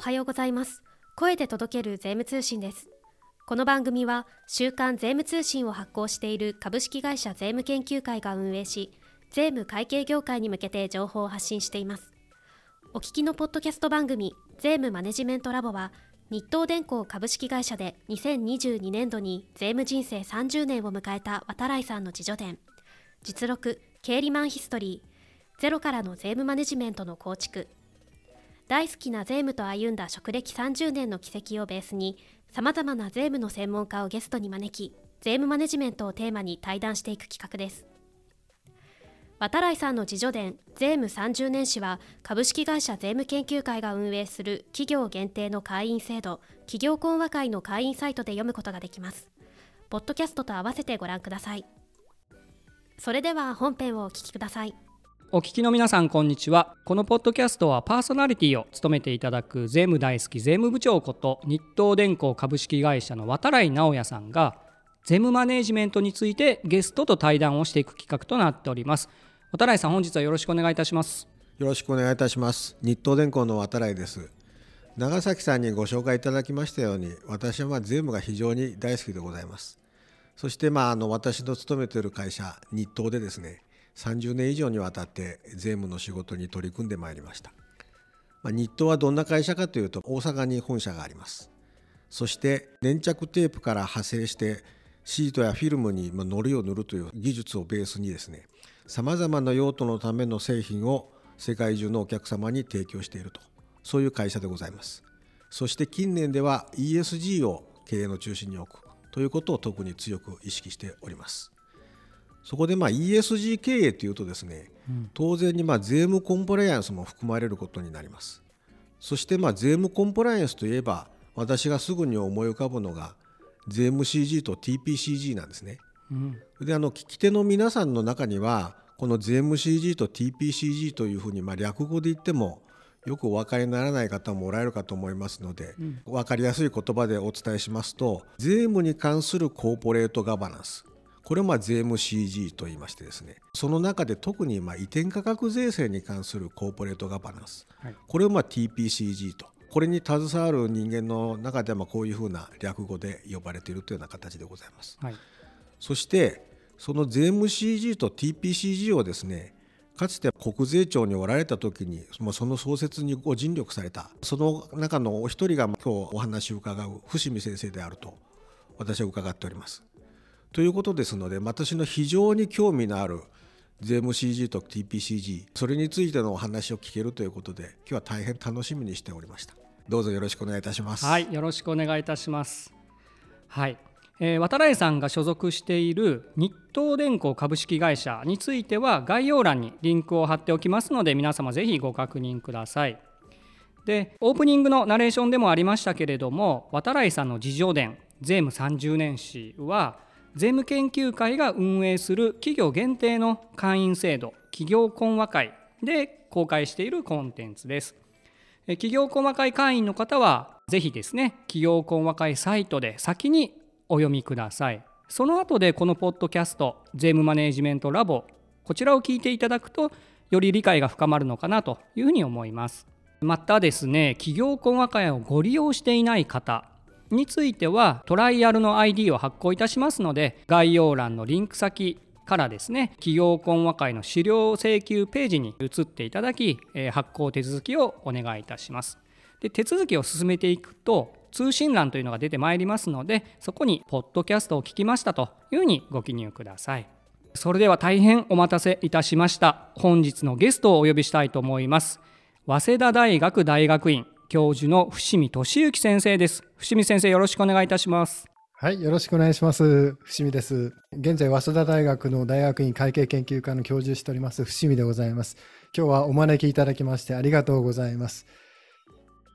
おはようございます。声で届ける税務通信です。この番組は週刊税務通信を発行している株式会社税務研究会が運営し税務会計業界に向けて情報を発信しています。お聞きのポッドキャスト番組税務マネジメントラボは日東電工株式会社で2022年度に税務人生30年を迎えた渡来さんの自助伝実録経理マンヒストリー。ゼロからの税務マネジメントの構築。大好きな税務と歩んだ職歴30年の軌跡をベースにさまざまな税務の専門家をゲストに招き税務マネジメントをテーマに対談していく企画です。渡来さんの自助伝税務30年史は株式会社税務研究会が運営する企業限定の会員制度企業講話会の会員サイトで読むことができます。ポッドキャストと合わせてご覧ください。それでは本編をお聞きください。お聞きの皆さんこんにちは。このポッドキャストはパーソナリティを務めていただく税務大好き税務部長こと日東電工株式会社の渡来直也さんが税務マネジメントについてゲストと対談をしていく企画となっております。渡来さん本日はよろしくお願いいたします。よろしくお願いいたします。日東電工の渡来です。長崎さんにご紹介いただきましたように私はまあ税務が非常に大好きでございます。そしてまああの私の勤めている会社日東でですね30年以上にわたって税務の仕事に取り組んでまいりました、まあ、日東はどんな会社かというと大阪に本社があります。そして粘着テープから派生してシートやフィルムに糊を塗るという技術をベースにですねさまざまな用途のための製品を世界中のお客様に提供していると。そういう会社でございます。そして近年では ESG を経営の中心に置くということを特に強く意識しております。そこでまあ ESG 経営というとですね、当然にまあ税務コンプライアンスも含まれることになります。そしてまあ税務コンプライアンスといえば私がすぐに思い浮かぶのが税務 CG と TPCG なんですね。うん、であの聞き手の皆さんの中にはこの税務 CG と TPCG というふうにまあ略語で言ってもよくお分かりにならない方もおられるかと思いますので、うん、分かりやすい言葉でお伝えしますと税務に関するコーポレートガバナンスこれをまあ税務 CG と言いましてですねその中で特にまあ移転価格税制に関するコーポレートガバナンス、はい、これをまあ TPCG とこれに携わる人間の中ではまあこういうふうな略語で呼ばれているというような形でございます、はい、そしてその税務 CG と TPCG をですねかつて国税庁におられた時にその創設にご尽力されたその中のお一人が今日お話を伺う伏見先生であると私は伺っておりますということですので私の非常に興味のある税務 CG と TPCG それについてのお話を聞けるということで今日は大変楽しみにしておりました。どうぞよろしくお願いいたします。はいよろしくお願いいたします。はい、えー、渡来さんが所属している日東電工株式会社については概要欄にリンクを貼っておきますので皆様ぜひご確認ください。でオープニングのナレーションでもありましたけれども渡来さんの自助伝税務30年史は税務研究会が運営する企業限定の会員制度企業講話会で公開しているコンテンツです。企業講話会会員の方はぜひですね企業講話会サイトで先にお読みください。その後でこのポッドキャスト税務マネジメントラボこちらを聞いていただくとより理解が深まるのかなというふうに思います。またですね企業講話会をご利用していない方についてはトライアルの ID を発行いたしますので概要欄のリンク先からですね企業懇話会の資料請求ページに移っていただき発行手続きをお願いいたします。で手続きを進めていくと通信欄というのが出てまいりますのでそこに「ポッドキャストを聞きました」というふうにご記入ください。それでは大変お待たせいたしました。本日のゲストをお呼びしたいと思います。早稲田大学大学院教授の伏見俊之先生です。伏見先生、よろしくお願いいたします。はい、よろしくお願いします。伏見です。現在、早稲田大学の大学院会計研究科の教授しております、伏見でございます。今日はお招きいただきましてありがとうございます。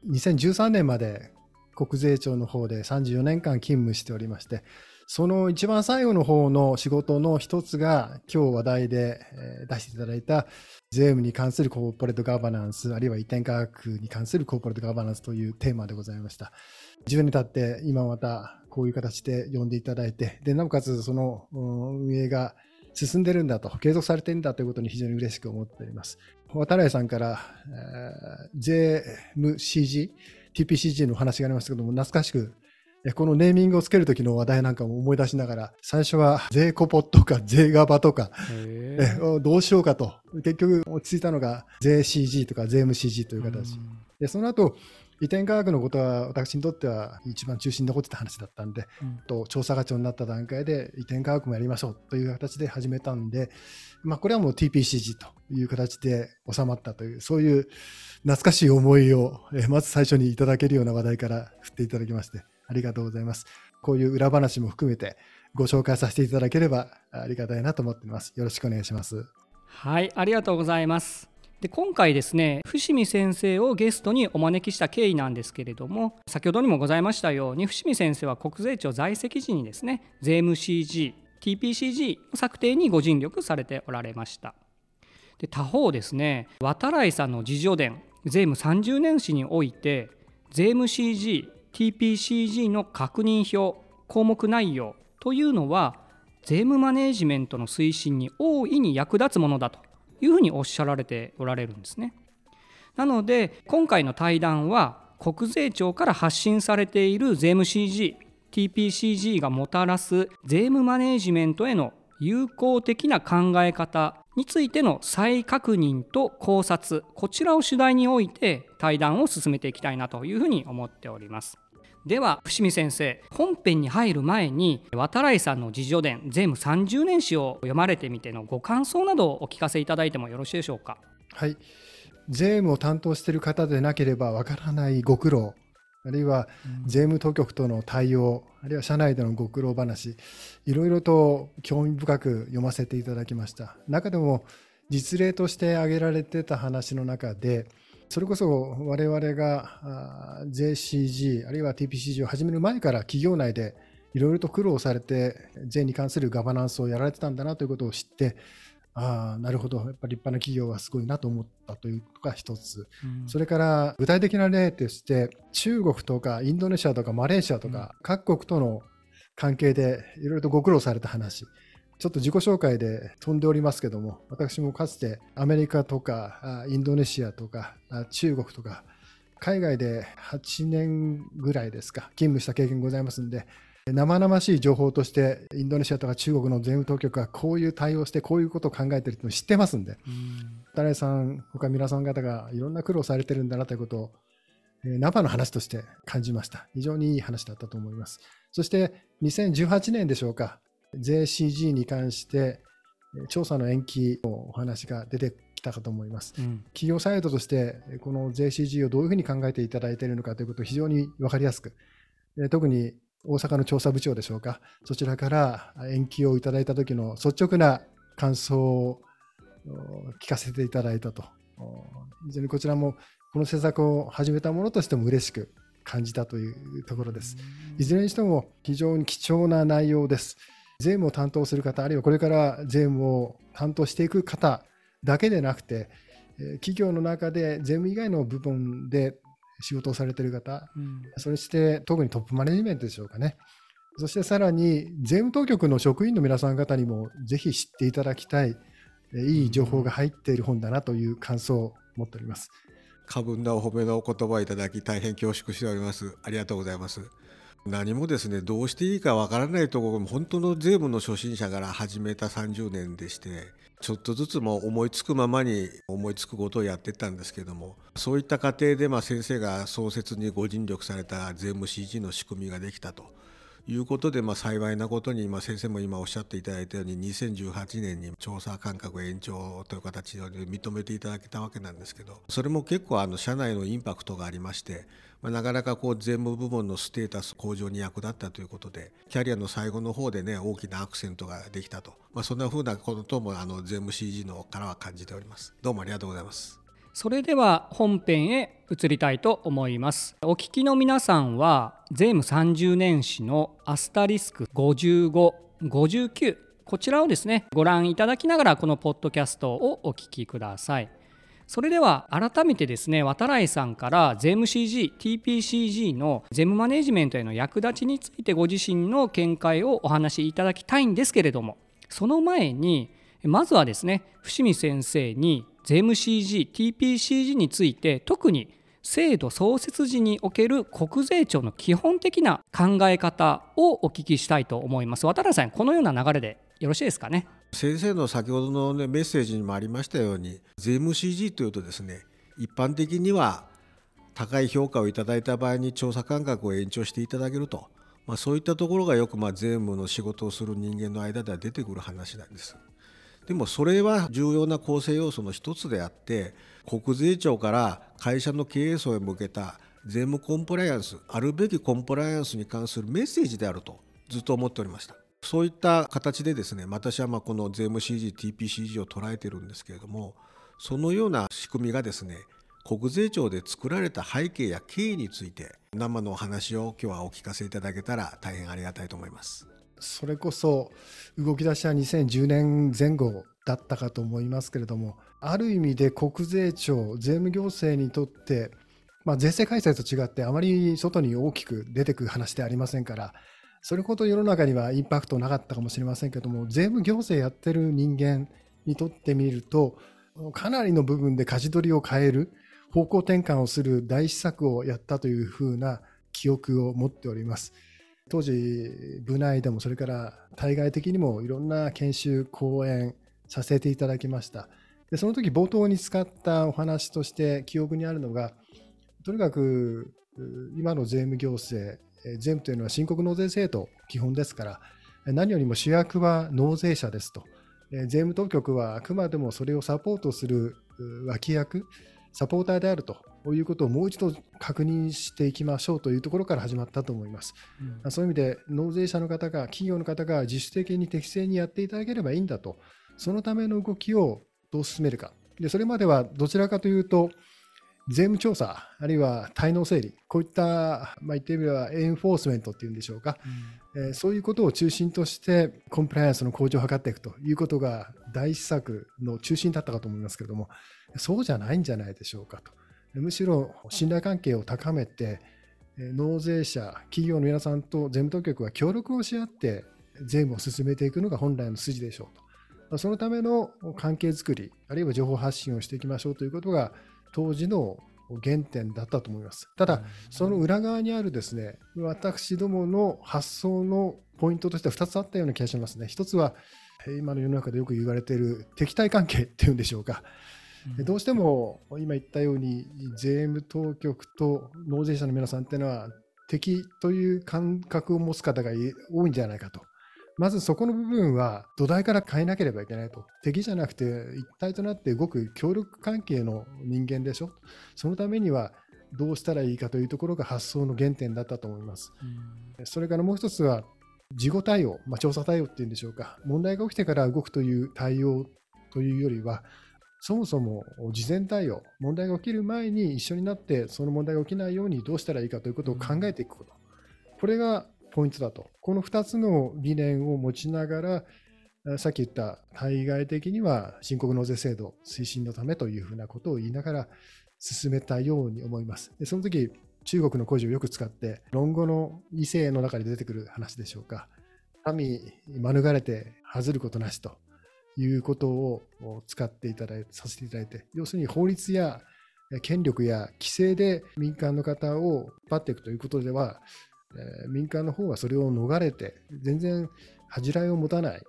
2013年まで国税庁の方で34年間勤務しておりまして、その一番最後の方の仕事の一つが今日話題で出していただいた税務に関するコーポレートガバナンス、あるいは移転価格に関するコーポレートガバナンスというテーマでございました。10年経って今またこういう形で呼んでいただいて、で、なおかつその運営が進んでるんだと、継続されてるんだということに非常に嬉しく思っております。渡来さんから、えー、税務 CG TPCG の話がありましたけども、懐かしく、このネーミングをつけるときの話題なんかも思い出しながら、最初は税コポとか税ガバとか、どうしようかと、結局落ち着いたのが税 CG とか税務 CG という形。で、その後、移転科学のことは私にとっては一番中心に残ってた話だったんで、うん、と調査課長になった段階で移転科学もやりましょうという形で始めたんで、まあ、これはもう TPCG という形で収まったというそういう懐かしい思いをまず最初にいただけるような話題から振っていただきましてありがとうございます。こういう裏話も含めてご紹介させていただければありがたいなと思っています。よろしくお願いします。はい、ありがとうございます。で今回ですね伏見先生をゲストにお招きした経緯なんですけれども先ほどにもございましたように伏見先生は国税庁在籍時にですね税務 CG TPCG の策定にご尽力されておられましたで他方ですね渡来さんの自助伝税務30年史において税務 CG TPCG の確認表項目内容というのは税務マネジメントの推進に大いに役立つものだというふうにおっしゃられておられるんですね。なので今回の対談は国税庁から発信されている税務 CG TPCG がもたらす税務マネジメントへの有効的な考え方についての再確認と考察こちらを主題において対談を進めていきたいなというふうに思っておりますでは伏見先生本編に入る前に渡来さんの自助伝税務30年史を読まれてみてのご感想などをお聞かせいただいてもよろしいでしょうか？はい。税務を担当している方でなければわからないご苦労あるいは税務当局との対応、あるいは社内でのご苦労話、いろいろと興味深く読ませていただきました。中でも実例として挙げられてた話の中で、それこそ我々が JCG あるいは TPCG を始める前から企業内でいろいろと苦労されて税に関するガバナンスをやられてたんだなということを知ってああなるほど。やっぱり立派な企業はすごいなと思ったというのが一つ、うん、それから具体的な例として中国とかインドネシアとかマレーシアとか、各国との関係でいろいろとご苦労された話ちょっと自己紹介で飛んでおりますけども、私もかつてアメリカとかインドネシアとか中国とか、海外で8年ぐらいですか、勤務した経験ございますんで、生々しい情報として、インドネシアとか中国の税務当局がこういう対応して、こういうことを考えていると知ってますんで、誰さん、他皆さん方がいろんな苦労されてるんだなということを、生の話として感じました。非常にいい話だったと思います。そして2018年でしょうか、税 CG に関して調査の延期のお話が出てきたかと思います。うん、企業サイドとしてこの税 CG をどういうふうに考えていただいているのかということを非常に分かりやすく、特に大阪の調査部長でしょうか、そちらから延期をいただいた時の率直な感想を聞かせていただいたと。非常にこちらもこの施策を始めたものとしても嬉しく感じたというところです。いずれにしても非常に貴重な内容です。税務を担当する方、あるいはこれから税務を担当していく方だけでなくて、企業の中で税務以外の部分で仕事をされている方、うん、そして特にトップマネジメントでしょうかね。そしてさらに税務当局の職員の皆さん方にもぜひ知っていただきたい、いい情報が入っている本だなという感想を持っております。過分なお褒めのお言葉をいただき大変恐縮しております。ありがとうございます。何もですねどうしていいかわからないところも本当の税務の初心者から始めた30年でしてちょっとずつも思いつくままに思いつくことをやってったんですけどもそういった過程でま先生が創設にご尽力された税務 CG の仕組みができたと。いうことで、まあ、幸いなことに、まあ、先生も今おっしゃっていただいたように2018年に調査間隔延長という形で認めていただけたわけなんですけどそれも結構あの社内のインパクトがありましてまあ、なかなかこう税務部門のステータス向上に役立ったということでキャリアの最後の方でね大きなアクセントができたと、まあ、そんなふうなこともあの税務 CG のからは感じております。どうもありがとうございます。それでは本編へ移りたいと思います。お聞きの皆さんは税務30年史のアスタリスク5559こちらをですねご覧いただきながらこのポッドキャストをお聞きください。それでは改めてですね渡来さんから税務 CG、TPCG の税務マネジメントへの役立ちについてご自身の見解をお話しいただきたいんですけれどもその前にまずはですね伏見先生に税務 CG、TPCG について特に制度創設時における国税庁の基本的な考え方をお聞きしたいと思います。渡辺さんこのような流れでよろしいですかね？先生の先ほどの、ね、メッセージにもありましたように税務 CG というとですね一般的には高い評価をいただいた場合に調査間隔を延長していただけると、まあ、そういったところがよくまあ税務の仕事をする人間の間では出てくる話なんです。でもそれは重要な構成要素の一つであって国税庁から会社の経営層へ向けた税務コンプライアンスあるべきコンプライアンスに関するメッセージであるとずっと思っておりましたそういった形でですね私はまこの税務 CG TPCG を捉えてるんですけれどもそのような仕組みがですね国税庁で作られた背景や経緯について生のお話を今日はお聞かせいただけたら大変ありがたいと思います。それこそ動き出しは2010年前後だったかと思いますけれどもある意味で国税庁税務行政にとって、まあ、税制改正と違ってあまり外に大きく出てくる話でありませんからそれほど世の中にはインパクトなかったかもしれませんけども税務行政やってる人間にとってみるとかなりの部分で舵取りを変える方向転換をする大施策をやったというふうな記憶を持っております。当時、部内でもそれから対外的にもいろんな研修、講演させていただきました。でその時冒頭に使ったお話として記憶にあるのが、とにかく今の税務行政、税務というのは申告納税制度基本ですから、何よりも主役は納税者ですと。税務当局はあくまでもそれをサポートする脇役、サポーターであるということをもう一度確認していきましょうというところから始まったと思います。うん、そういう意味で納税者の方が、企業の方が自主的に適正にやっていただければいいんだと、そのための動きをどう進めるか。でそれまではどちらかというと、税務調査、あるいは滞納整理、こういった、まあ、言ってみればエンフォースメントっていうんでしょうか、うん、えー、そういうことを中心として、コンプライアンスの向上を図っていくということが大施策の中心だったかと思いますけれども、そうじゃないんじゃないでしょうかと。むしろ信頼関係を高めて、納税者、企業の皆さんと税務当局は協力をし合って、税務を進めていくのが本来の筋でしょうと。そのための関係づくり、あるいは情報発信をしていきましょうということが、当時の原点だったと思います。ただ、その裏側にあるですね、私どもの発想のポイントとしては2つあったような気がしますね。1つは、今の世の中でよく言われている敵対関係っていうんでしょうか。どうしても今言ったように税務当局と納税者の皆さんっていうのは敵という感覚を持つ方が多いんじゃないかと。まずそこの部分は土台から変えなければいけないと。敵じゃなくて一体となって動く協力関係の人間でしょ。そのためにはどうしたらいいかというところが発想の原点だったと思います。それからもう一つは事後対応、まあ、調査対応っていうんでしょうか。問題が起きてから動くという対応というよりは、そもそも事前対応、問題が起きる前に一緒になって、その問題が起きないようにどうしたらいいかということを考えていくこと。これがポイントだと。この2つの理念を持ちながら、さっき言った対外的には申告納税制度推進のためというふうなことを言いながら進めたように思います。でその時中国の故事をよく使って、論語の異性の中で出てくる話でしょうか。神免れて外ることなしということを使っていただいて、させていただいて、要するに法律や権力や規制で民間の方を引っ張っていくということでは、え民間の方はそれを逃れて、全然恥じらいを持たない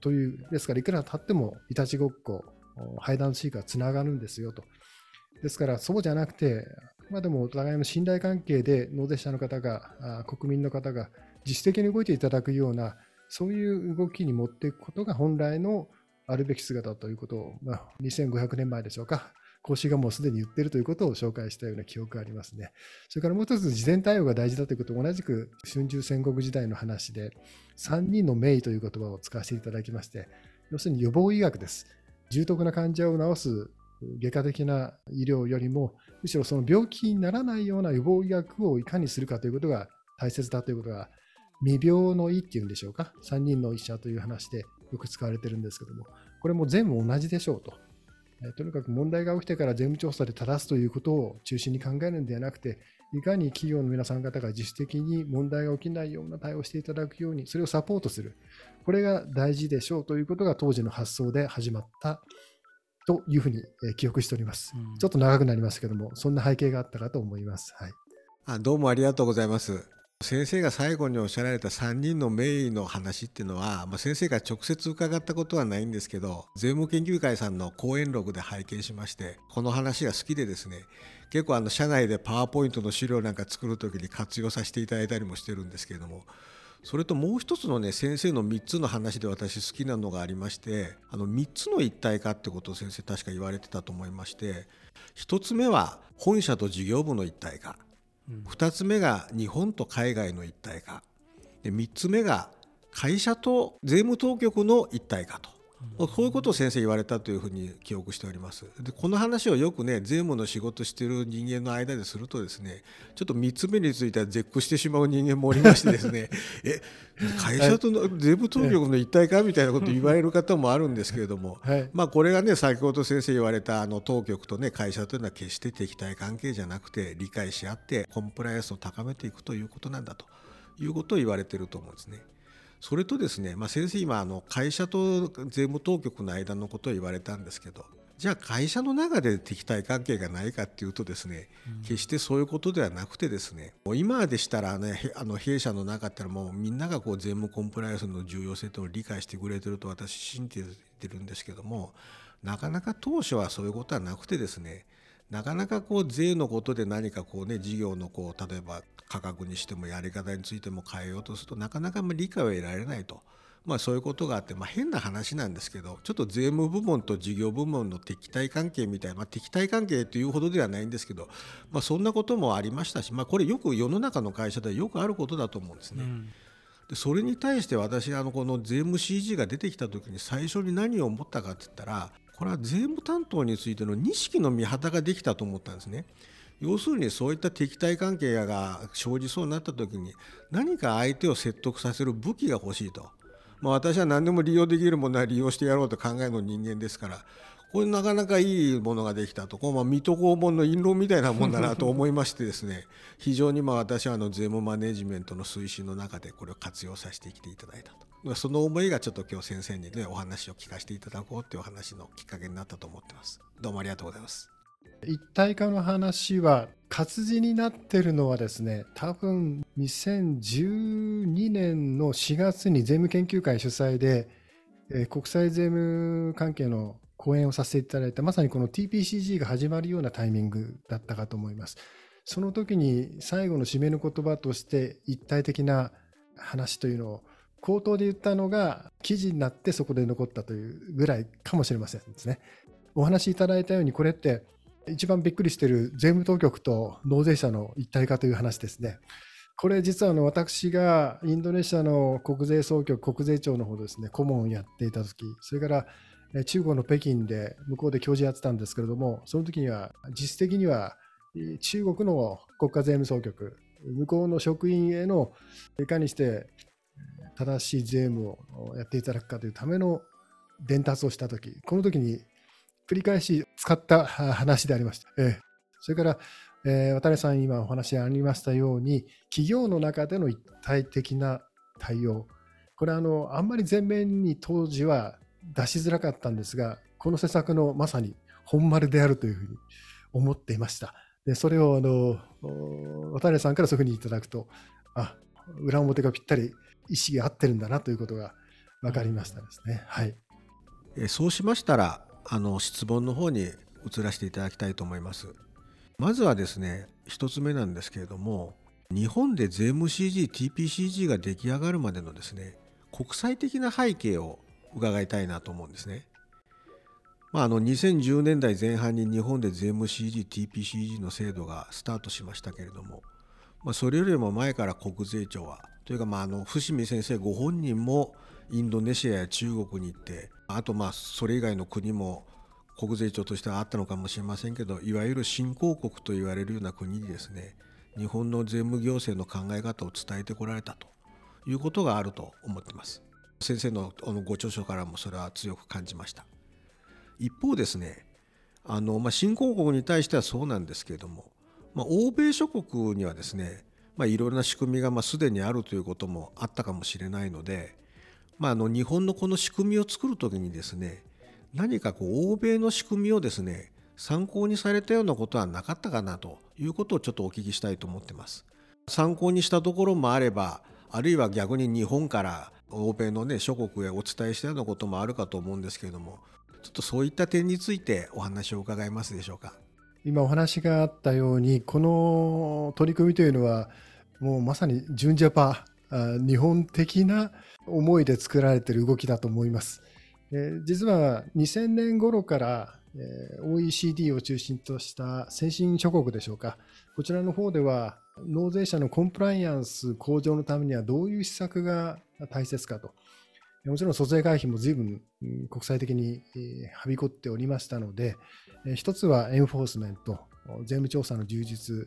という、ですから、いくら経ってもいたちごっこ、配談シーがつながるんですよと。ですから、そうじゃなくて、まあでもお互いの信頼関係で納税者の方が、国民の方が自主的に動いていただくような、そういう動きに持っていくことが本来のあるべき姿ということを、まあ、2500年前でしょうか、孔子がもうすでに言ってるということを紹介したような記憶がありますね。それからもう一つ、事前対応が大事だということ同じく春秋戦国時代の話で、3人の名医という言葉を使わせていただきまして、要するに予防医学です。重篤な患者を治す外科的な医療よりも、むしろその病気にならないような予防医学をいかにするかということが大切だということが、未病の医っていうんでしょうか、3人の医者という話でよく使われてるんですけども、これも全部同じでしょうと。とにかく問題が起きてから税務調査で正すということを中心に考えるのではなくて、いかに企業の皆さん方が自主的に問題が起きないような対応をしていただくように、それをサポートする。これが大事でしょうということが当時の発想で始まったというふうに記憶しております。ちょっと長くなりますけども、そんな背景があったかと思います。はい、あどうもありがとうございます。先生が最後におっしゃられた3人の名医の話っていうのは、まあ、先生が直接伺ったことはないんですけど税務研究会さんの講演録で拝見しましてこの話が好きでですね結構あの社内でパワーポイントの資料なんか作る時に活用させていただいたりもしてるんですけれどもそれともう一つのね先生の3つの話で私好きなのがありましてあの3つの一体化ってことを先生確か言われてたと思いまして1つ目は本社と事業部の一体化。2つ目が日本と海外の一体化で3つ目が会社と税務当局の一体化と。こういうことを先生言われたというふうに記憶しております。でこの話をよくね税務の仕事してる人間の間でするとですねちょっと3つ目については絶句してしまう人間もおりましてですね え会社との税務当局の一体化みたいなこと言われる方もあるんですけれども、はい、まあこれがね先ほど先生言われたあの当局とね会社というのは決して敵対関係じゃなくて理解し合ってコンプライアンスを高めていくということなんだということを言われてると思うんですね。それとですね、まあ、先生今あの会社と税務当局の間のことを言われたんですけどじゃあ会社の中で敵対関係がないかっていうとですね、決してそういうことではなくてですね今でしたらねあの弊社の中ってのはもうみんながこう税務コンプライアンスの重要性とを理解してくれてると私信じてるんですけどもなかなか当初はそういうことはなくてですねなかなかこう税のことで何かこうね事業のこう例えば価格にしてもやり方についても変えようとするとなかなか理解を得られないと。まあ、そういうことがあって、まあ、変な話なんですけどちょっと税務部門と事業部門の敵対関係みたいな、まあ、敵対関係というほどではないんですけど、まあ、そんなこともありましたし、まあ、これよく世の中の会社ではよくあることだと思うんですね。うんでそれに対して私あのこの税務 CG が出てきた時に最初に何を思ったかって言ったらこれは税務担当についての錦の見旗ができたと思ったんですね。要するにそういった敵対関係が生じそうになった時に何か相手を説得させる武器が欲しいと。まあ、私は何でも利用できるものは利用してやろうと考えの人間ですからこれなかなかいいものができたとこう、まあ、水戸黄門の印籠みたいなもんだなと思いましてですね 非常にまあ私はあの税務マネジメントの推進の中でこれを活用させてきていただいたと。その思いがちょっと今日先生にねお話を聞かせていただこうっていうお話のきっかけになったと思ってます。どうもありがとうございます。一体化の話は活字になってるのはですね多分2012年の4月に税務研究会主催で、えー、国際税務関係の講演をさせていただいたまさにこの TPCG が始まるようなタイミングだったかと思います。その時に最後の締めの言葉として一体的な話というのを口頭で言ったのが記事になってそこで残ったというぐらいかもしれませんですね。お話しいただいたようにこれって一番びっくりしている税務当局と納税者の一体化という話ですね。これ実はあの私がインドネシアの国税総局国税庁の方ですね顧問をやっていた時それから中国の北京で向こうで教授やってたんですけれどもその時には実質的には中国の国家税務総局向こうの職員へのいかにして正しい税務をやっていただくかというための伝達をしたとき、この時に繰り返し使った話でありました。えー、それから、えー、渡さん今お話ありましたように、企業の中での一体的な対応、これはあのあんまり前面に当時は出しづらかったんですが、この施策のまさに本丸であるというふうに思っていました。でそれをあの渡さんからそういうふうにいただくと、あ裏表がぴったり意思が合ってるんだなということが分かりましたですね。はい、そうしましたらあの質問の方に移らせていただきたいと思います。まずはですね1つ目なんですけれども日本で税務 CG、TPCG が出来上がるまでのですね国際的な背景を伺いたいなと思うんですね。まあ、あの2010年代前半に日本で税務 CG、TPCG の制度がスタートしましたけれども、まあ、それよりも前から国税庁はというか、まあ、あの伏見先生ご本人もインドネシアや中国に行ってあとまあそれ以外の国も国税庁としてはあったのかもしれませんけどいわゆる新興国と言われるような国にですね日本の税務行政の考え方を伝えてこられたと。いうことがあると思ってます。先生のご著書からもそれは強く感じました。一方ですねあの、まあ、新興国に対してはそうなんですけれども、まあ、欧米諸国にはですねまあ、いろいろな仕組みがまあすでにあるということもあったかもしれないので、まあ、あの日本のこの仕組みを作る時にですね何かこう欧米の仕組みをですね参考にされたようなことはなかったかなということをちょっとお聞きしたいと思ってます。参考にしたところもあればあるいは逆に日本から欧米のね諸国へお伝えしたようなこともあるかと思うんですけれどもちょっとそういった点についてお話を伺えますでしょうか？今お話があったようにこの取り組みというのはもうまさに純ジャパ日本的な思いで作られてる動きだと思います。え実は2000年頃から OECD を中心とした先進諸国でしょうかこちらの方では納税者のコンプライアンス向上のためにはどういう施策が大切かともちろん租税回避も随分国際的にはびこっておりましたので一つはエンフォースメント税務調査の充実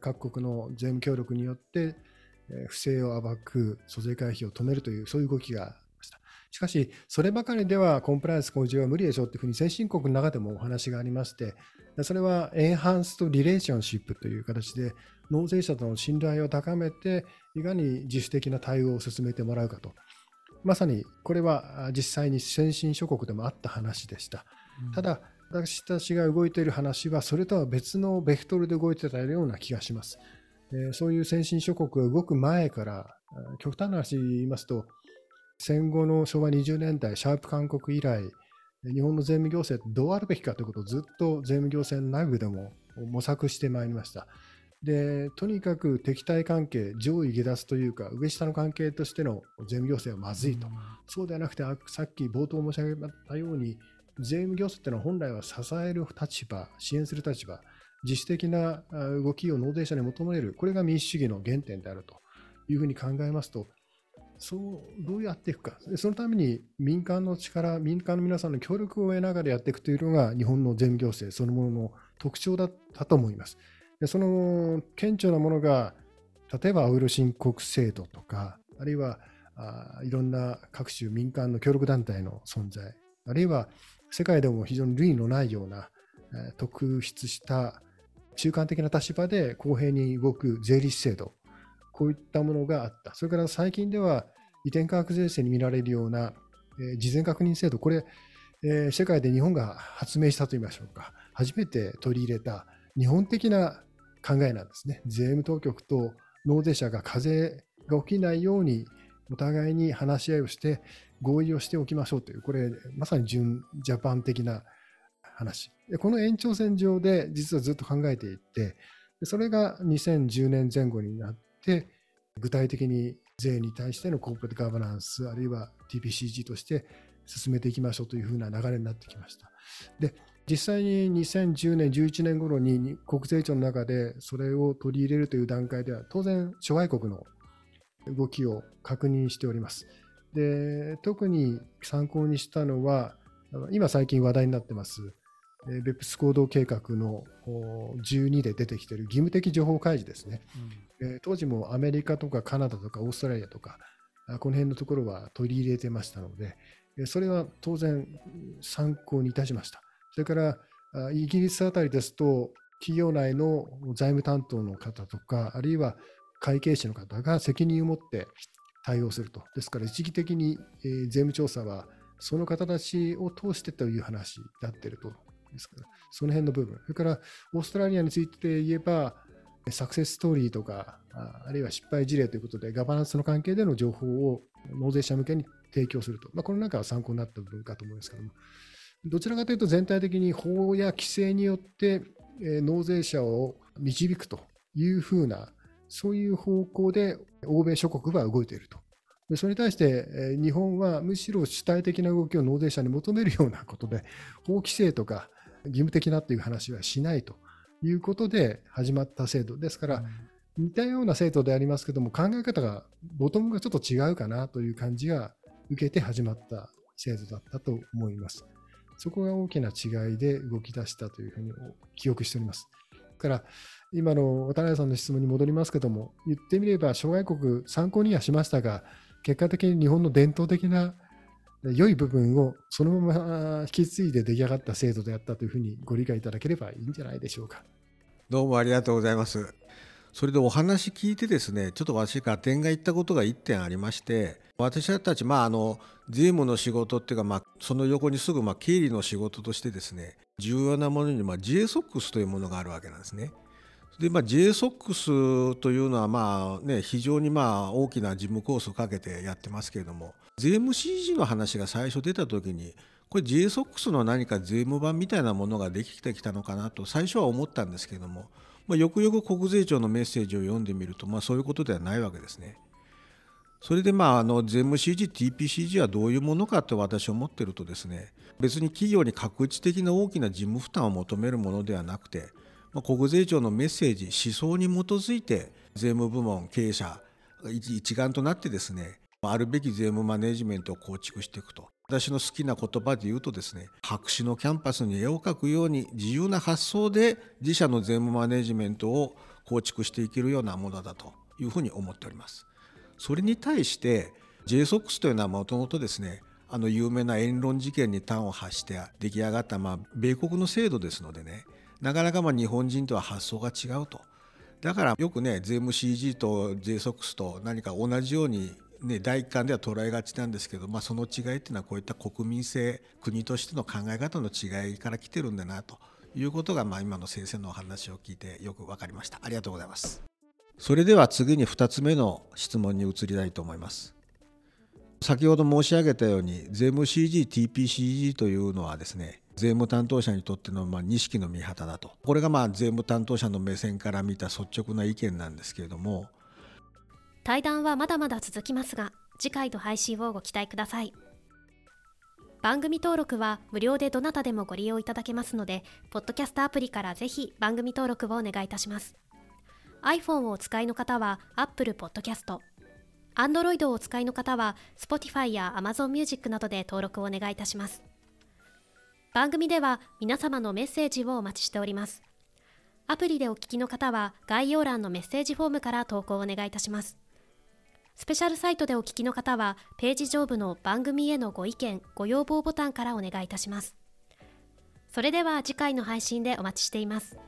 各国の税務協力によって不正を暴く租税回避を止めるというそういう動きがしかし、そればかりではコンプライアンス向上は無理でしょうというふうに先進国の中でもお話がありまして、それはエンハンスとリレーションシップという形で、納税者との信頼を高めて、いかに自主的な対応を進めてもらうかと。まさにこれは実際に先進諸国でもあった話でした。うん、ただ、私たちが動いている話は、それとは別のベクトルで動いてたような気がします。そういう先進諸国が動く前から、極端な話言いますと、戦後の昭和20年代、シャープ勧告以来、日本の税務行政どうあるべきかということをずっと税務行政内部でも模索してまいりました。で、とにかく敵対関係、上位下脱というか、上下の関係としての税務行政はまずいと。うん、そうではなくて、さっき冒頭申し上げたように、税務行政っていうのは本来は支える立場、支援する立場、自主的な動きを納税者に求める、これが民主主義の原点であるというふうに考えますと、そうどうやっていくか、そのために民間の力、民間の皆さんの協力を得ながらやっていくというのが日本の税務行政そのものの特徴だったと思います。でその顕著なものが、例えば青色申告制度とか、あるいはあいろんな各種民間の協力団体の存在、あるいは世界でも非常に類のないような、え、特筆した中間的な立場で公平に動く税理士制度こういったものがあった。それから最近では移転価格税制に見られるような、え、事前確認制度、これ、え、世界で日本が発明したといいましょうか、初めて取り入れた日本的な考えなんですね。税務当局と納税者が課税が起きないようにお互いに話し合いをして合意をしておきましょうという、これまさに純ジャパン的な話。この延長線上で実はずっと考えていって、それが2010年前後になっで、具体的に税に対してのコーポレートガバナンス、あるいは TPCG として進めていきましょうというふうな流れになってきました。で、実際に2010年、11年頃に国税庁の中でそれを取り入れるという段階では、当然、諸外国の動きを確認しております。で、特に参考にしたのは、今最近話題になってます、ベプス行動計画の12で出てきている義務的情報開示ですね、うん、当時もアメリカとかカナダとかオーストラリアとか、この辺のところは取り入れてましたので、それは当然参考にいたしました。それからイギリスあたりですと、企業内の財務担当の方とか、あるいは会計士の方が責任を持って対応すると。ですから、一時的に税務調査はその方たちを通してという話になっているとですから、その辺の部分。それから、オーストラリアについて言えば、サクセスストーリーとか、あるいは失敗事例ということで、ガバナンスの関係での情報を納税者向けに提供すると。まあ、この中は参考になった部分かと思いますけども、どちらかというと全体的に法や規制によって納税者を導くというふうな、そういう方向で欧米諸国は動いていると。それに対して日本はむしろ主体的な動きを納税者に求めるようなことで、法規制とか義務的なという話はしないということで始まった制度ですから、似たような制度でありますけども、考え方が、ボトムがちょっと違うかなという感じが受けて始まった制度だったと思います。そこが大きな違いで動き出したというふうに記憶しております。から、今の渡辺さんの質問に戻りますけども、言ってみれば、諸外国参考にはしましたが、結果的に日本の伝統的な良い部分をそのまま引き継いで出来上がった制度であったというふうにご理解いただければいいんじゃないでしょうか。どうもありがとうございます。それでお話聞いてですねちょっと私合点が言ったことが1点ありまして私たちまああの税務の仕事っていうか、まあ、その横にすぐまあ経理の仕事としてですね重要なものにまあ JSOX というものがあるわけなんですね。でまあ、JSOX というのはまあ、ね、非常にまあ大きな事務コースをかけてやってますけれども税務 CG の話が最初出た時にこれ JSOX の何か税務版みたいなものができてきたのかなと最初は思ったんですけども、まあ、よくよく国税庁のメッセージを読んでみると、まあ、そういうことではないわけですね。それでまああの税務 CG、TPCG はどういうものかと私は思ってるとですね別に企業に確一的な大きな事務負担を求めるものではなくてまあ、国税庁のメッセージ思想に基づいて税務部門経営者一丸となってですねまあるべき税務マネジメントを構築していくと。私の好きな言葉で言うとですね白紙のキャンパスに絵を描くように自由な発想で自社の税務マネジメントを構築していけるようなものだというふうに思っております。それに対して JSOX というのはもともとですねあの有名なエンロン事件に端を発して出来上がったまあ米国の制度ですのでねなかなかまあ日本人とは発想が違うと。だからよくね税務 CG と JSOX と何か同じようにね、第一巻では捉えがちなんですけど、まあ、その違いっていうのはこういった国民性国としての考え方の違いから来てるんだなということが、まあ、今の先生のお話を聞いてよく分かりました。ありがとうございます。それでは次に2つ目の質問に移りたいと思います。先ほど申し上げたように税務 CG、TPCG というのはですね税務担当者にとってのまあ錦の御旗だと。これがまあ税務担当者の目線から見た率直な意見なんですけれども対談はまだまだ続きますが次回の配信をご期待ください番組登録は無料でどなたでもご利用いただけますのでポッドキャストアプリからぜひ番組登録をお願いいたします iPhone をお使いの方は Apple Podcast Android をお使いの方は Spotify や Amazon Music などで登録をお願いいたします番組では皆様のメッセージをお待ちしております。アプリでお聞きの方は概要欄のメッセージフォームから投稿をお願いいたします。スペシャルサイトでお聞きの方はページ上部の番組へのご意見、ご要望ボタンからお願いいたします。それでは次回の配信でお待ちしています。